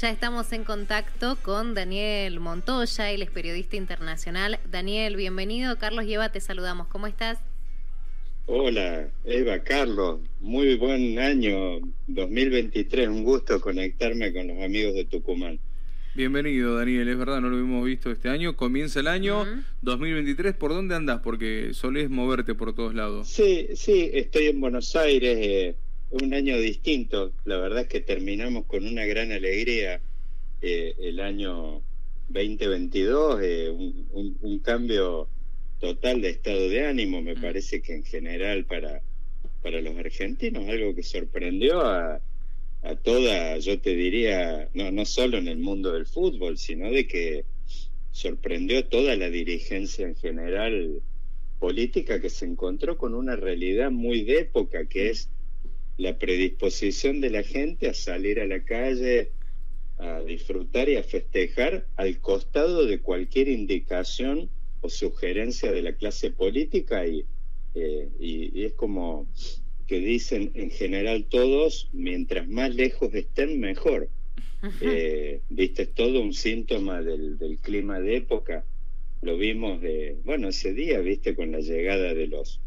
Ya estamos en contacto con Daniel Montoya, él es periodista internacional. Daniel, bienvenido. Carlos y Eva, te saludamos. ¿Cómo estás? Hola, Eva, Carlos. Muy buen año 2023. Un gusto conectarme con los amigos de Tucumán. Bienvenido, Daniel. Es verdad, no lo hemos visto este año. Comienza el año 2023. ¿Por dónde andás? Porque solés moverte por todos lados. Sí, sí, estoy en Buenos Aires. Eh, un año distinto. La verdad es que terminamos con una gran alegría eh, el año 2022. Eh, un, cambio total de estado de ánimo. Me parece que en general para, para los argentinos algo que sorprendió a a toda, yo te diría, no, no solo en el mundo del fútbol, sino de que sorprendió a toda la dirigencia en general política que se encontró con una realidad muy de época, que es la predisposición de la gente a salir a la calle, a disfrutar y a festejar al costado de cualquier indicación o sugerencia de la clase política y, eh, y es como que dicen en general todos, mientras más lejos estén, mejor. Eh, Viste, es todo un síntoma del, del, clima de época. Lo vimos, de, bueno, ese día, viste, con la llegada de los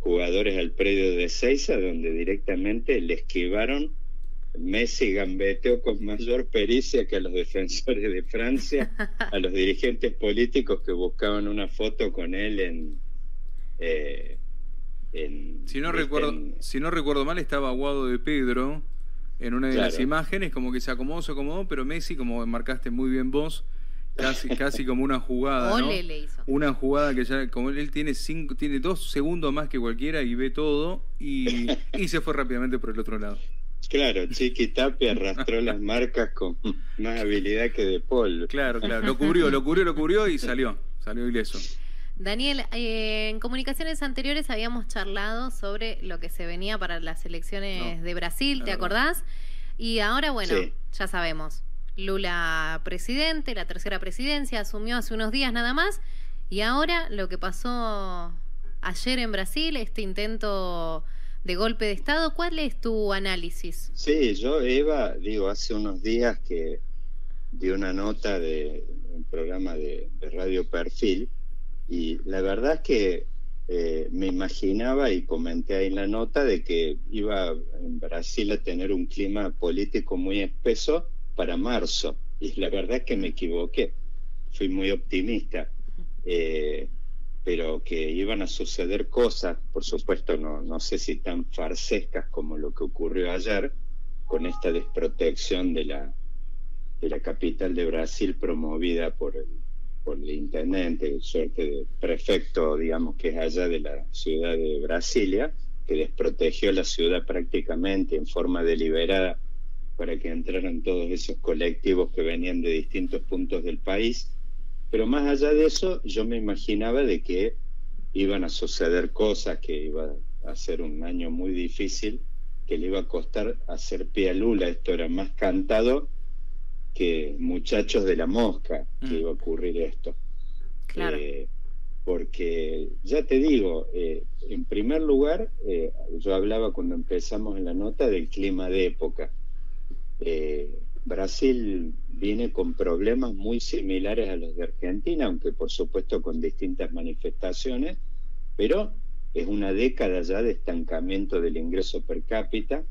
jugadores al predio de Seiza, donde directamente le esquivaron. Messi gambeteó con mayor pericia que a los defensores de Francia, a los dirigentes políticos que buscaban una foto con él en, eh, si no recuerdo si no recuerdo mal estaba Aguado de Pedro en una de las imágenes como que se acomodó se acomodó pero Messi como marcaste muy bien vos casi casi como una jugada ¿no? una jugada que ya como él tiene cinco tiene dos segundos más que cualquiera y ve todo y, y se fue rápidamente por el otro lado Claro, Chiqui Tapia arrastró las marcas con más habilidad que De Paul. Claro, claro, lo cubrió, lo cubrió, lo cubrió y salió, salió ileso. Daniel, eh, en comunicaciones anteriores habíamos charlado sobre lo que se venía para las elecciones de Brasil, ¿te acordás? Y ahora, bueno, ya sabemos, Lula presidente, la tercera presidencia, asumió hace unos días nada más, y ahora lo que pasó ayer en Brasil, este intento de golpe de Estado, ¿cuál es tu análisis? Sí, yo, Eva, digo, hace unos días que di una nota de un programa de Radio Perfil, y la verdad es que eh, me imaginaba y comenté ahí en la nota de que iba en Brasil a tener un clima político muy espeso para marzo. Y la verdad es que me equivoqué. Fui muy optimista. Eh, pero que iban a suceder cosas, por supuesto, no, no sé si tan farsescas como lo que ocurrió ayer, con esta desprotección de la, de la capital de Brasil promovida por el por el intendente, suerte de prefecto, digamos, que es allá de la ciudad de Brasilia, que desprotegió la ciudad prácticamente en forma deliberada para que entraran todos esos colectivos que venían de distintos puntos del país. Pero más allá de eso, yo me imaginaba de que iban a suceder cosas, que iba a ser un año muy difícil, que le iba a costar hacer pie a Lula. Esto era más cantado que muchachos de la mosca que mm. iba a ocurrir esto. Claro. Eh, porque ya te digo, eh, en primer lugar, eh, yo hablaba cuando empezamos en la nota del clima de época. Brasil viene con problemas muy similares a los de Argentina, aunque por supuesto con distintas manifestaciones, pero es una década ya de estancamiento del ingreso per cápita,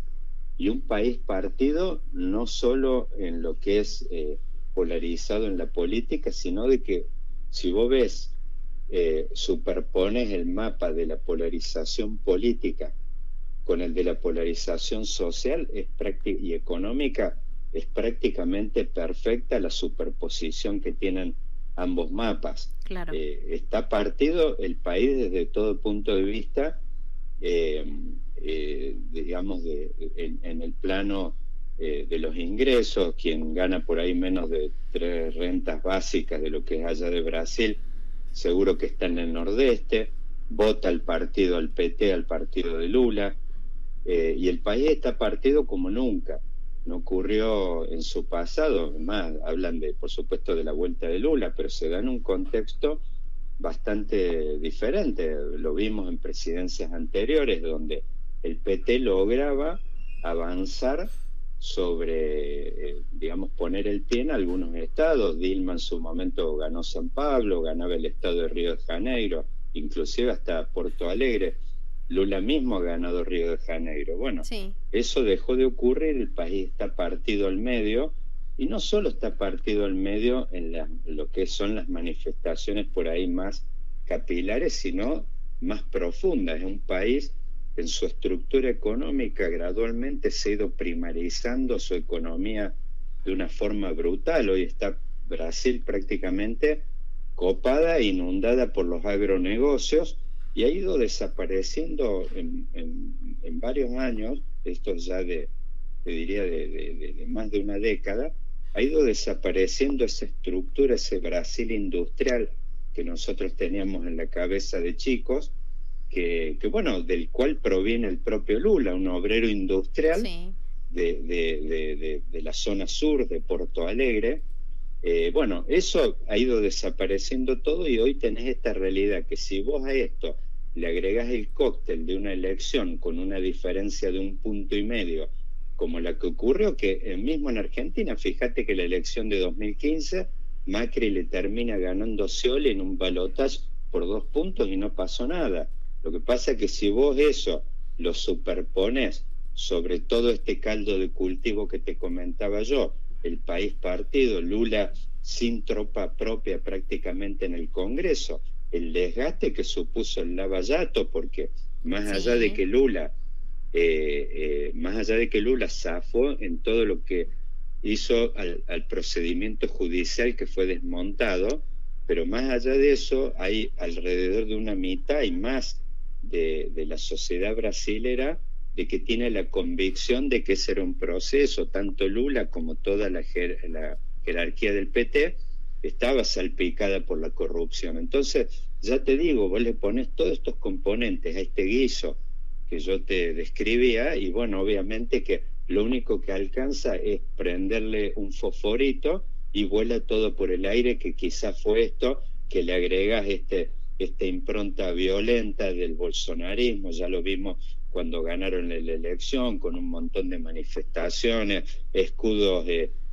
y un país partido no solo en lo que es eh, polarizado en la política, sino de que si vos ves, eh, superpones el mapa de la polarización política con el de la polarización social es y económica, es prácticamente perfecta la superposición que tienen ambos mapas. Claro. Eh, está partido el país desde todo punto de vista eh, digamos, de, en, el plano eh, de los ingresos, quien gana por ahí menos de tres rentas básicas de lo que es allá de Brasil, seguro que está en el nordeste, vota al partido, al PT, al partido de Lula, eh, y el país está partido como nunca. No ocurrió en su pasado, más hablan de, por supuesto, de la vuelta de Lula, pero se da en un contexto bastante diferente. Lo vimos en presidencias anteriores, donde el PT lograba avanzar sobre, eh, digamos, poner el pie en algunos estados. Dilma en su momento ganó San Pablo, ganaba el estado de Río de Janeiro, inclusive hasta Porto Alegre. Lula mismo ha ganado Río de Janeiro. Bueno, eso dejó de ocurrir, el país está partido al medio, y no solo está partido al medio en lo que son las manifestaciones por ahí más capilares, sino más profundas. Es un país en su estructura económica gradualmente se ha ido primarizando su economía de una forma brutal. Hoy está Brasil prácticamente copada, inundada por los agronegocios y ha ido desapareciendo en, varios años, esto ya de, te diría, de, más de una década, ha ido desapareciendo esa estructura, ese Brasil industrial que nosotros teníamos en la cabeza de chicos, que, bueno, del cual proviene el propio Lula, un obrero industrial de, de, de, la zona sur de Porto Alegre. Eh, bueno, eso ha ido desapareciendo todo y hoy tenés esta realidad que si vos a esto le agregas el cóctel de una elección con una diferencia de un punto y medio, como la que ocurrió, que mismo en Argentina, fíjate que la elección de 2015, Macri le termina ganando Scioli en un balotaje por dos puntos y no pasó nada. Lo que pasa es que si vos eso lo superpones sobre todo este caldo de cultivo que te comentaba yo, el país partido, Lula sin tropa propia prácticamente en el Congreso, el desgaste que supuso el lavallato, porque más allá de que Lula, eh, eh, más allá de que Lula zafó en todo lo que hizo al, al procedimiento judicial que fue desmontado, pero más allá de eso hay alrededor de una mitad y más de, la sociedad brasilera de que tiene la convicción de que ese era un proceso, tanto Lula como toda la, jerarquía del PT estaba salpicada por la corrupción. Entonces, ya te digo, vos le pones todos estos componentes a este guiso que yo te describía y bueno, obviamente que lo único que alcanza es prenderle un fosforito y vuela todo por el aire, que quizás fue esto, que le agregas este esta impronta violenta del bolsonarismo, ya lo vimos cuando ganaron la elección, con un montón de manifestaciones, escudos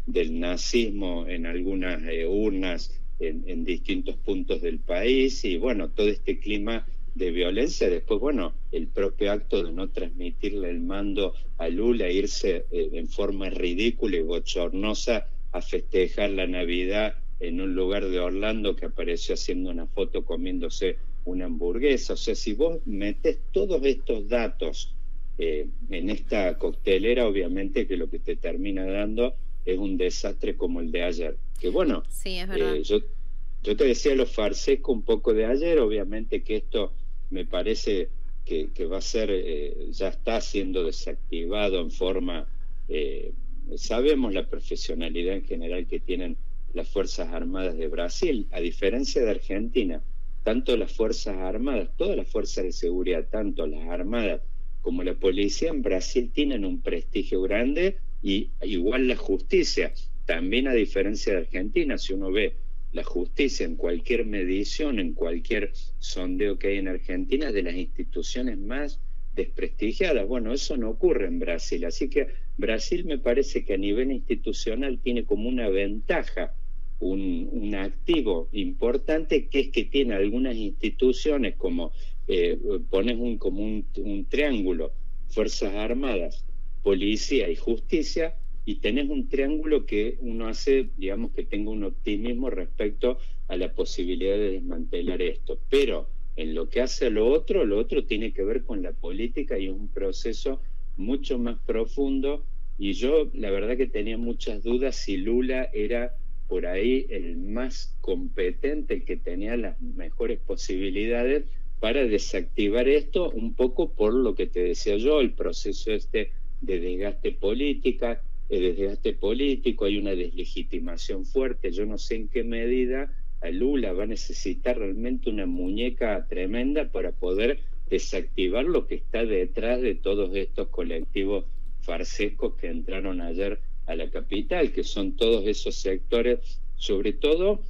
del nazismo en algunas eh, urnas en, distintos puntos del país, y bueno, todo este clima de violencia, después, bueno, el propio acto de no transmitirle el mando a Lula, irse eh, en forma ridícula y bochornosa a festejar la Navidad en un lugar de Orlando que apareció haciendo una foto comiéndose una hamburguesa. O sea, si vos metes todos estos datos eh, en esta coctelera, obviamente que lo que te termina dando es un desastre como el de ayer. Que bueno, sí, es verdad. Eh, yo, yo te decía lo farsesco un poco de ayer, obviamente que esto me parece que, que va a ser, eh, ya está siendo desactivado en forma, sabemos la profesionalidad en general que tienen las Fuerzas Armadas de Brasil, a diferencia de Argentina. Tanto las Fuerzas Armadas, todas las fuerzas de seguridad, tanto las Armadas como la policía en Brasil tienen un prestigio grande y igual la justicia. También a diferencia de Argentina, si uno ve la justicia en cualquier medición, en cualquier sondeo que hay en Argentina, de las instituciones más desprestigiadas. Bueno, eso no ocurre en Brasil. Así que Brasil me parece que a nivel institucional tiene como una ventaja un, activo importante que es que tiene algunas instituciones como eh, pones un, como un, triángulo, Fuerzas Armadas, Policía y Justicia, y tenés un triángulo que uno hace, digamos, que tenga un optimismo respecto a la posibilidad de desmantelar esto. Pero en lo que hace a lo otro, lo otro tiene que ver con la política y es un proceso mucho más profundo. Y yo, la verdad que tenía muchas dudas si Lula era por ahí el más competente, el que tenía las mejores posibilidades para desactivar esto, un poco por lo que te decía yo, el proceso este de desgaste política, de desgaste político, hay una deslegitimación fuerte, yo no sé en qué medida a Lula va a necesitar realmente una muñeca tremenda para poder desactivar lo que está detrás de todos estos colectivos farsescos que entraron ayer a la capital, que son todos esos sectores, sobre todo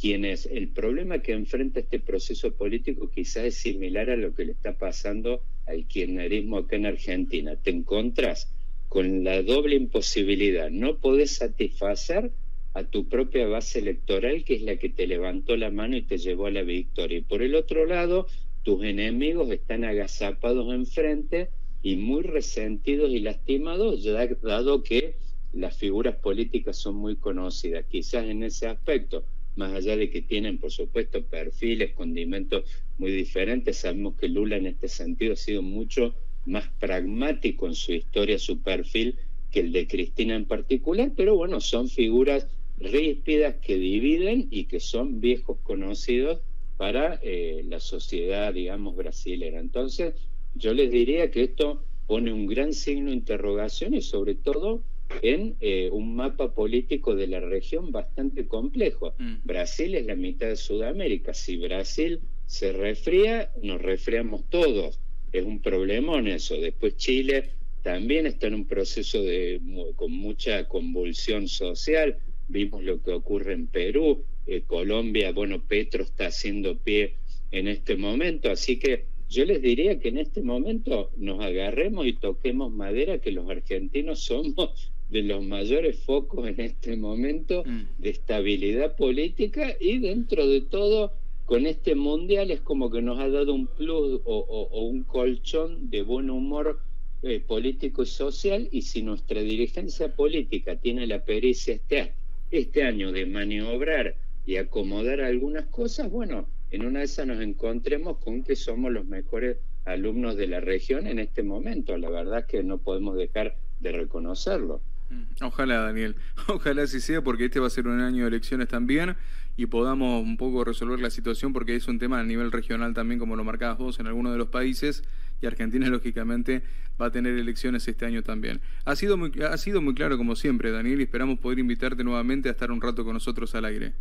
quienes el problema que enfrenta este proceso político quizás es similar a lo que le está pasando al kirchnerismo acá en Argentina. Te encontrás con la doble imposibilidad. No podés satisfacer a tu propia base electoral, que es la que te levantó la mano y te llevó a la victoria. Y por el otro lado, tus enemigos están agazapados enfrente y muy resentidos y lastimados, dado que las figuras políticas son muy conocidas. Quizás en ese aspecto, más allá de que tienen, por supuesto, perfiles, condimentos muy diferentes, sabemos que Lula en este sentido ha sido mucho más pragmático en su historia, su perfil, que el de Cristina en particular, pero bueno, son figuras ríspidas que dividen y que son viejos conocidos para eh, la sociedad, digamos, brasilera. Entonces, yo les diría que esto pone un gran signo de interrogación y sobre todo en eh, un mapa político de la región bastante complejo. Mm. Brasil es la mitad de Sudamérica. Si Brasil se resfría, nos resfriamos todos. Es un problemón eso. Después Chile también está en un proceso de, con mucha convulsión social. Vimos lo que ocurre en Perú. Eh, Colombia, bueno, Petro está haciendo pie en este momento. Así que yo les diría que en este momento nos agarremos y toquemos madera, que los argentinos somos de los mayores focos en este momento mm. de estabilidad política y dentro de todo con este mundial es como que nos ha dado un plus o, un colchón de buen humor eh, político y social y si nuestra dirigencia política tiene la pericia este, este año de maniobrar y acomodar algunas cosas, bueno, en una de esas nos encontremos con que somos los mejores alumnos de la región en este momento. La verdad es que no podemos dejar de reconocerlo. Mm, ojalá, Daniel. Ojalá así sea, porque este va a ser un año de elecciones también y podamos un poco resolver la situación, porque es un tema a nivel regional también, como lo marcabas vos, en algunos de los países, y Argentina, lógicamente, va a tener elecciones este año también. Ha sido muy, ha sido muy claro, como siempre, Daniel, y esperamos poder invitarte nuevamente a estar un rato con nosotros al aire.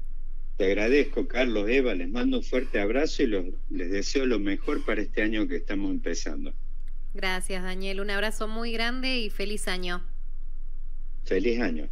Te agradezco, Carlos, Eva, les mando un fuerte abrazo y les deseo lo mejor para este año que estamos empezando. Gracias, Daniel. Un abrazo muy grande y feliz año. Feliz año.